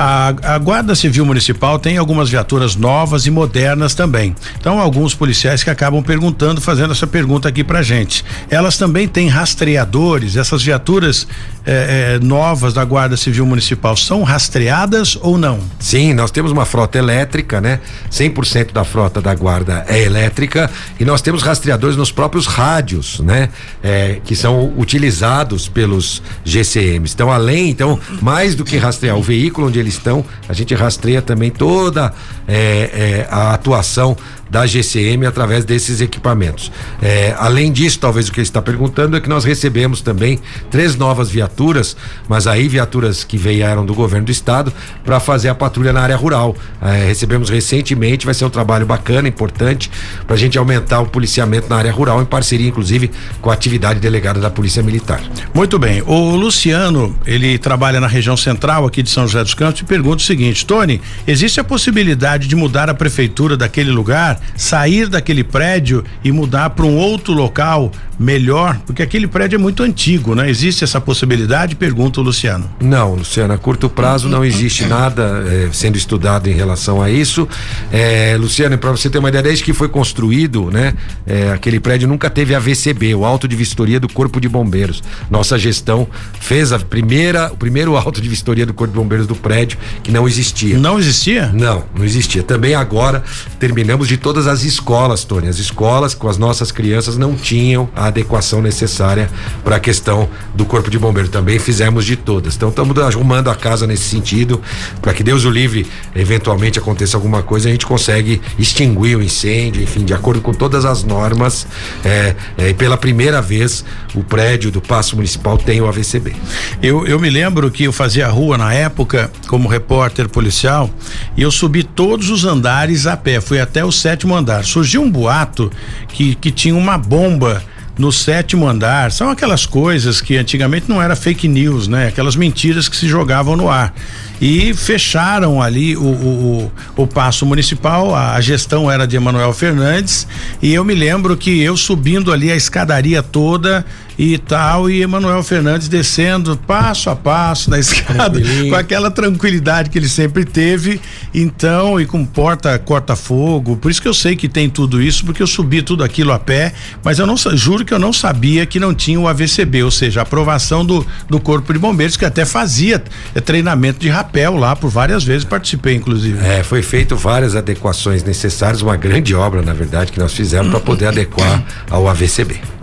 A, a, Guarda Civil Municipal tem algumas viaturas novas e modernas também. Então, alguns policiais que acabam perguntando, fazendo essa pergunta aqui pra gente. Elas também têm rastreadores, essas viaturas eh, eh, novas da Guarda Civil Municipal são rastreadas ou não?
Sim, nós temos uma frota elétrica, né? 100% da frota da Guarda é elétrica e nós temos rastreadores nos próprios rádios, né? Eh, que são utilizados pelos GCMs. Então, além, então, mais do que rastrear o veículo onde ele eles estão, a gente rastreia também toda é, é, a atuação da GCM através desses equipamentos. É, além disso, talvez o que ele está perguntando é que nós recebemos também três novas viaturas, mas aí viaturas que vieram do governo do estado para fazer a patrulha na área rural. É, recebemos recentemente, vai ser um trabalho bacana, importante, para a gente aumentar o policiamento na área rural, em parceria, inclusive, com a atividade delegada da Polícia Militar.
Muito bem. O Luciano, ele trabalha na região central aqui de São José dos Campos e pergunta o seguinte: Tony, existe a possibilidade de mudar a prefeitura daquele lugar? Sair daquele prédio e mudar para um outro local melhor? Porque aquele prédio é muito antigo, né? Existe essa possibilidade? Pergunta o Luciano.
Não, Luciano, a curto prazo não existe nada é, sendo estudado em relação a isso. É, Luciano, para você ter uma ideia, desde que foi construído, né? É, aquele prédio nunca teve a VCB, o auto de vistoria do Corpo de Bombeiros. Nossa gestão fez a primeira, o primeiro auto de vistoria do Corpo de Bombeiros do prédio que não existia.
Não existia?
Não, não existia. Também agora terminamos de todas as escolas, Tony. As escolas com as nossas crianças não tinham a adequação necessária para a questão do corpo de bombeiro. Também fizemos de todas. Então estamos arrumando a casa nesse sentido, para que Deus o livre, eventualmente aconteça alguma coisa, a gente consegue extinguir o incêndio, enfim, de acordo com todas as normas. É, é, pela primeira vez, o prédio do Paço Municipal tem o AVCB.
Eu, eu me lembro que eu fazia rua na época, como repórter policial, e eu subi todos os andares a pé. Fui até o sétimo sétimo andar. Surgiu um boato que, que tinha uma bomba no sétimo andar. São aquelas coisas que antigamente não era fake news, né? Aquelas mentiras que se jogavam no ar. E fecharam ali o, o, o, o passo municipal, a gestão era de Emanuel Fernandes, e eu me lembro que eu subindo ali a escadaria toda, e tal, e Emanuel Fernandes descendo passo a passo na escada, com aquela tranquilidade que ele sempre teve, então, e com porta corta-fogo, por isso que eu sei que tem tudo isso, porque eu subi tudo aquilo a pé, mas eu não juro que eu não sabia que não tinha o AVCB, ou seja, a aprovação do, do Corpo de Bombeiros, que até fazia é, treinamento de rapel lá por várias vezes, participei, inclusive.
É, foi feito várias adequações necessárias, uma grande obra, na verdade, que nós fizemos para poder adequar ao AVCB.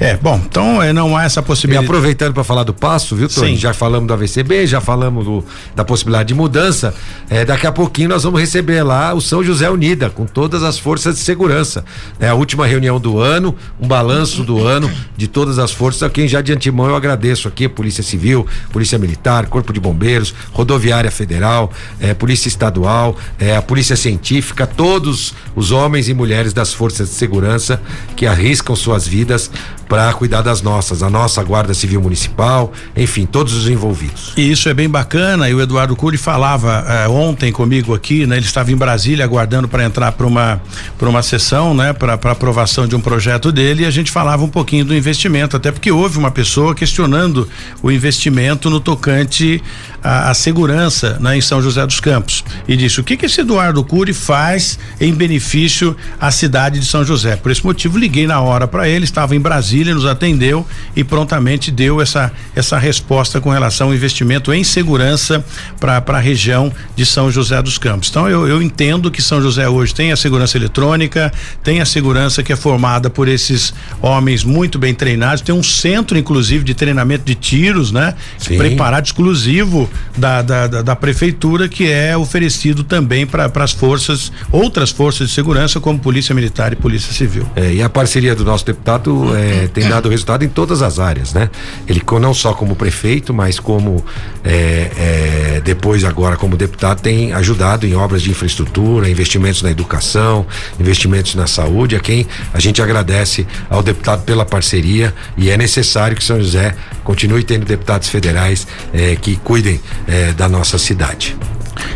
É, bom, então é, não há essa possibilidade.
E aproveitando para falar do passo, viu, Tony? Já falamos do AVCB, já falamos do, da possibilidade de mudança. É, daqui a pouquinho nós vamos receber lá o São José Unida, com todas as forças de segurança. É a última reunião do ano, um balanço do ano de todas as forças, a quem já de antemão eu agradeço aqui, Polícia Civil, Polícia Militar, Corpo de Bombeiros, Rodoviária Federal, é, Polícia Estadual, é, a Polícia Científica, todos os homens e mulheres das forças de segurança que arriscam suas vidas para cuidar das nossas, a nossa Guarda Civil Municipal, enfim, todos os envolvidos.
E isso é bem bacana. E o Eduardo Cury falava eh, ontem comigo aqui, né? Ele estava em Brasília aguardando para entrar para uma para uma sessão, né? Para aprovação de um projeto dele. E a gente falava um pouquinho do investimento, até porque houve uma pessoa questionando o investimento no tocante a, a segurança né, em São José dos Campos e disse o que que esse Eduardo Cury faz em benefício à cidade de São José. Por esse motivo liguei na hora para ele, estava em Brasília, nos atendeu e prontamente deu essa essa resposta com relação ao investimento em segurança para a região de São José dos Campos. Então eu, eu entendo que São José hoje tem a segurança eletrônica, tem a segurança que é formada por esses homens muito bem treinados, tem um centro inclusive de treinamento de tiros, né? Sim. Preparado exclusivo da, da, da, prefeitura que é oferecido também para as forças, outras forças de segurança como Polícia Militar e Polícia Civil.
É, e a parceria do nosso deputado é, tem dado resultado em todas as áreas, né? Ele não só como prefeito, mas como é, é, depois agora como deputado tem ajudado em obras de infraestrutura, investimentos na educação, investimentos na saúde, a quem a gente agradece ao deputado pela parceria e é necessário que São José continue tendo deputados federais é, que cuidem é, da nossa cidade.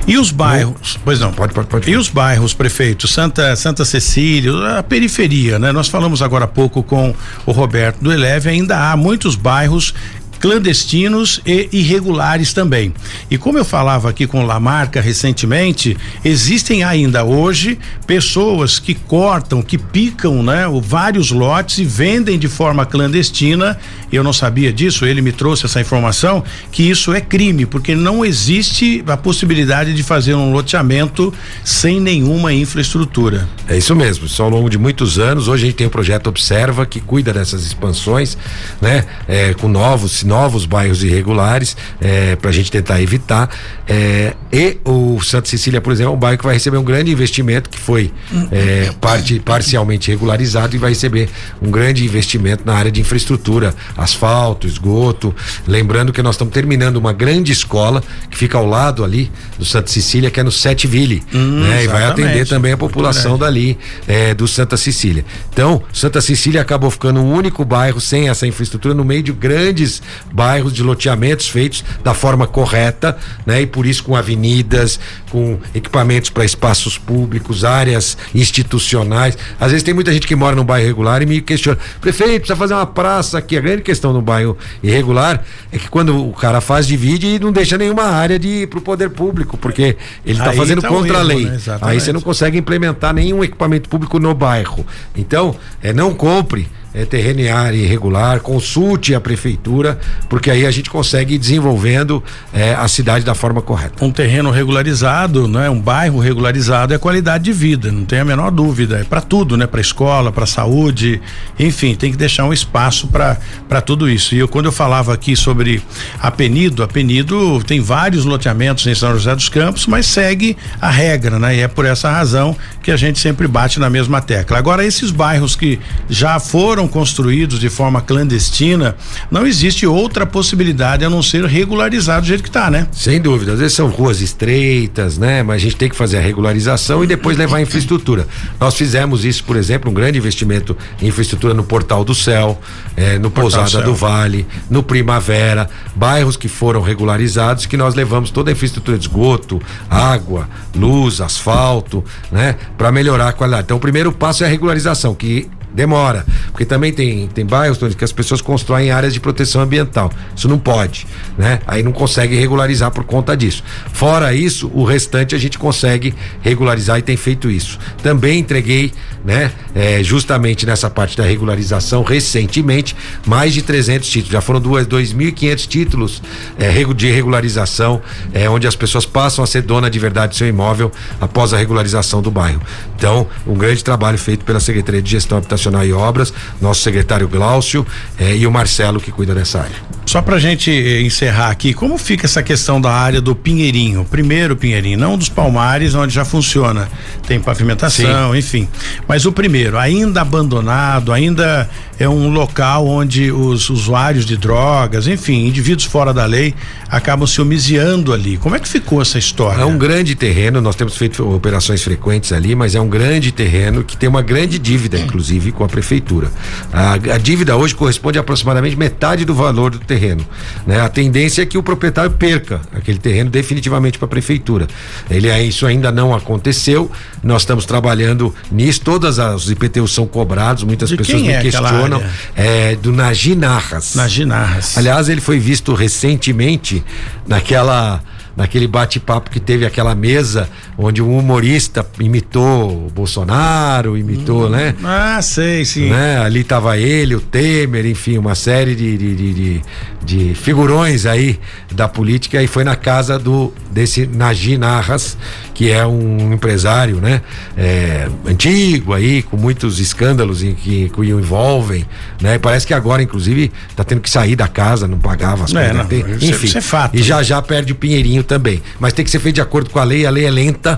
E os bairros? Pois não. Pode, pode, pode. E os bairros, prefeito? Santa, Santa Cecília, a periferia, né? Nós falamos agora há pouco com o Roberto do Eleve, ainda há muitos bairros clandestinos e irregulares também. E como eu falava aqui com Lamarca recentemente, existem ainda hoje pessoas que cortam, que picam, né, vários lotes e vendem de forma clandestina. Eu não sabia disso, ele me trouxe essa informação que isso é crime, porque não existe a possibilidade de fazer um loteamento sem nenhuma infraestrutura.
É isso mesmo. Só ao longo de muitos anos, hoje a gente tem o projeto Observa que cuida dessas expansões, né, é, com novos novos bairros irregulares é, para a gente tentar evitar. É, e o Santa Cecília, por exemplo, é um bairro que vai receber um grande investimento que foi é, parte, parcialmente regularizado e vai receber um grande investimento na área de infraestrutura, asfalto, esgoto. Lembrando que nós estamos terminando uma grande escola que fica ao lado ali do Santa Cecília, que é no Setville, hum, né? E vai atender também a população dali é, do Santa Cecília. Então, Santa Cecília acabou ficando um único bairro sem essa infraestrutura no meio de grandes bairros de loteamentos feitos da forma correta, né? E por isso com avenidas, com equipamentos para espaços públicos, áreas institucionais. Às vezes tem muita gente que mora no bairro irregular e me questiona: prefeito, precisa fazer uma praça aqui. A grande questão no bairro irregular é que quando o cara faz, divide e não deixa nenhuma área de para o poder público, porque ele está fazendo tá contra a lei. Né? Aí você não consegue implementar nenhum equipamento público no bairro. Então, é, não compre é, terreno em área irregular, consulte a prefeitura, porque aí a gente consegue ir desenvolvendo é, a cidade da forma correta.
Um terreno regularizado, né? Um bairro regularizado é qualidade de vida, não tem a menor dúvida. É para tudo, né? Para escola, para saúde, enfim, tem que deixar um espaço para tudo isso. E eu quando eu falava aqui sobre a Penido, a Penido tem vários loteamentos em São José dos Campos, mas segue a regra, né? E é por essa razão que a gente sempre bate na mesma tecla. Agora esses bairros que já foram foram construídos de forma clandestina, não existe outra possibilidade a não ser regularizado do jeito que está, né?
Sem dúvida. Às vezes são ruas estreitas, né? Mas a gente tem que fazer a regularização e depois levar a infraestrutura. Nós fizemos isso, por exemplo, um grande investimento em infraestrutura no Portal do Céu, eh, no Portal Pousada do Vale, no Primavera, bairros que foram regularizados, que nós levamos toda a infraestrutura de esgoto, água, luz, asfalto, né? Para melhorar a qualidade. Então, o primeiro passo é a regularização, que Demora. Porque também tem, tem bairros Tony, que as pessoas constroem áreas de proteção ambiental. Isso não pode, né? Aí não consegue regularizar por conta disso. Fora isso, o restante a gente consegue regularizar e tem feito isso. Também entreguei, né? É, justamente nessa parte da regularização, recentemente, mais de 300 títulos. Já foram 2.500 títulos é, de regularização, é, onde as pessoas passam a ser dona de verdade do seu imóvel após a regularização do bairro. Então, um grande trabalho feito pela Secretaria de Gestão Habitacional e Obras, nosso secretário Glaucio eh, e o Marcelo que cuida dessa área.
Só para a gente encerrar aqui, como fica essa questão da área do Pinheirinho? Primeiro Pinheirinho, não dos Palmares, onde já funciona, tem pavimentação, Sim. enfim. Mas o primeiro, ainda abandonado, ainda é um local onde os usuários de drogas, enfim, indivíduos fora da lei, acabam se homiziando ali. Como é que ficou essa história?
É um grande terreno, nós temos feito operações frequentes ali, mas é um grande terreno que tem uma grande dívida, inclusive, com a prefeitura. A, a dívida hoje corresponde a aproximadamente metade do valor do terreno. Né? A tendência é que o proprietário perca aquele terreno definitivamente para a prefeitura. Ele, isso ainda não aconteceu, nós estamos trabalhando nisso, todas as IPTUs são cobrados, muitas de pessoas me é questionam não. É do Naginarras.
Naginarras.
Aliás, ele foi visto recentemente naquela naquele bate-papo que teve aquela mesa onde um humorista imitou o Bolsonaro, imitou, hum, né?
Ah, sei, sim.
Né? Ali tava ele, o Temer, enfim, uma série de, de, de, de, figurões aí da política e foi na casa do desse Najim Narras, que é um empresário, né? É, antigo aí, com muitos escândalos em que, que o envolvem, né? Parece que agora, inclusive, tá tendo que sair da casa, não pagava as
é, coisas. Não, enfim, isso é fato.
E já já perde o Pinheirinho também. Mas tem que ser feito de acordo com a lei, a lei é lenta,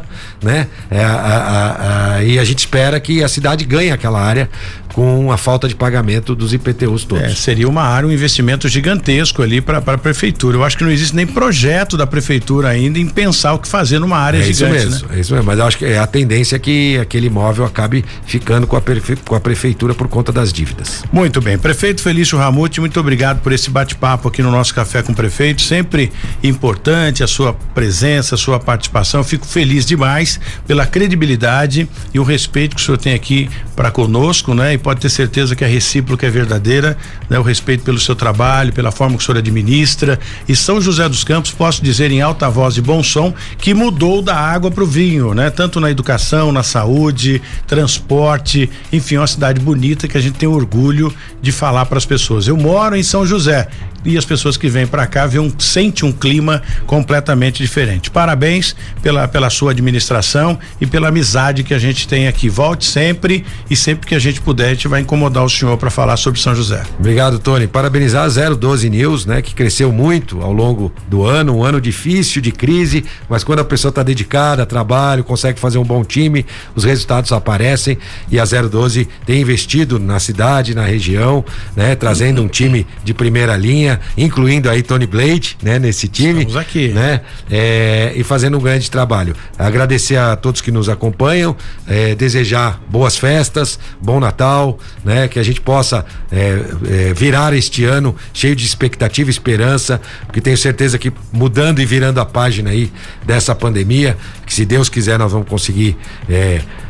né? É, a, a, a, e a gente espera que a cidade ganhe aquela área com a falta de pagamento dos IPTUs todos. É,
seria uma área, um investimento gigantesco ali para a prefeitura. Eu acho que não existe nem projeto da prefeitura ainda em pensar o que fazer numa área é gigante.
Isso mesmo,
né?
é isso mesmo. Mas eu acho que é a tendência é que aquele imóvel acabe ficando com a, com a prefeitura por conta das dívidas.
Muito bem. Prefeito Felício Ramute, muito obrigado por esse bate-papo aqui no nosso Café com o Prefeito. Sempre importante a sua presença, a sua participação. Eu fico feliz demais pela credibilidade e o respeito que o senhor tem aqui para conosco, né? E pode ter certeza que a recíproca é verdadeira, né? O respeito pelo seu trabalho, pela forma que o senhor administra. E São José dos Campos, posso dizer em alta voz e bom som, que mudou da água para o vinho, né? Tanto na educação, na saúde, transporte, enfim, uma cidade bonita que a gente tem orgulho de falar para as pessoas. Eu moro em São José e as pessoas que vêm para cá vê um, sente um clima completamente diferente. Parabéns pela, pela sua administração e pela amizade que a gente tem aqui. Volte sempre e sempre que a gente puder, a gente vai incomodar o senhor para falar sobre São José.
Obrigado, Tony. Parabenizar a 012 News, né, que cresceu muito ao longo do ano, um ano difícil de crise, mas quando a pessoa está dedicada, trabalho, consegue fazer um bom time, os resultados aparecem e a 012 tem investido na cidade, na região, né, trazendo um time de primeira linha incluindo aí Tony Blade, né, nesse time.
Estamos aqui.
Né? É, e fazendo um grande trabalho. Agradecer a todos que nos acompanham, é, desejar boas festas, bom Natal, né? Que a gente possa é, é virar este ano cheio de expectativa e esperança, porque tenho certeza que mudando e virando a página aí dessa pandemia, que se Deus quiser nós vamos conseguir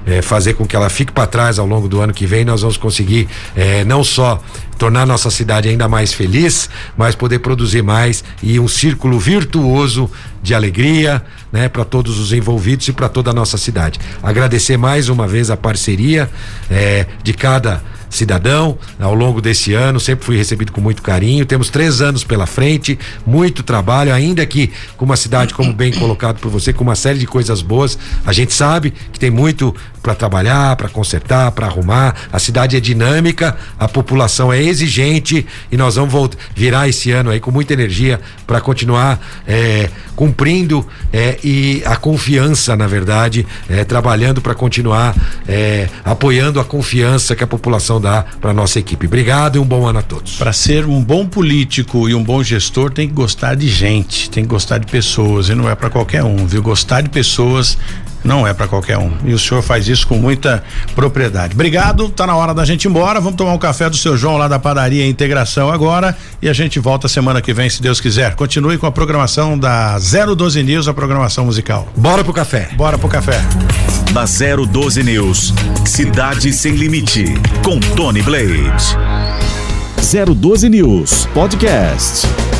é, é, fazer com que ela fique para trás ao longo do ano que vem, nós vamos conseguir não só tornar nossa cidade ainda mais feliz, mas poder produzir mais e um círculo virtuoso de alegria, né, para todos os envolvidos e para toda a nossa cidade. Agradecer mais uma vez a parceria é, de cada cidadão ao longo desse ano, sempre fui recebido com muito carinho. Temos três anos pela frente, muito trabalho, ainda que com uma cidade, como bem colocado por você, com uma série de coisas boas. A gente sabe que tem muito para trabalhar, para consertar, para arrumar. A cidade é dinâmica, a população é exigente e nós vamos voltar, virar esse ano aí com muita energia para continuar é, cumprindo é, e a confiança, na verdade, é, trabalhando para continuar é, apoiando a confiança que a população dá para nossa equipe. Obrigado e um bom ano a todos.
Para ser um bom político e um bom gestor, tem que gostar de gente, tem que gostar de pessoas e não é para qualquer um, viu? Gostar de pessoas não é para qualquer um. E o senhor faz isso com muita propriedade. Obrigado, tá na hora da gente ir embora. Vamos tomar um café do seu João lá da padaria Integração agora e a gente volta semana que vem, se Deus quiser. Continue com a programação da 012 News, a programação musical.
Bora pro café.
Bora pro café.
Da 012 News, Cidade Sem Limite, com Tony Blade.
012 News Podcast.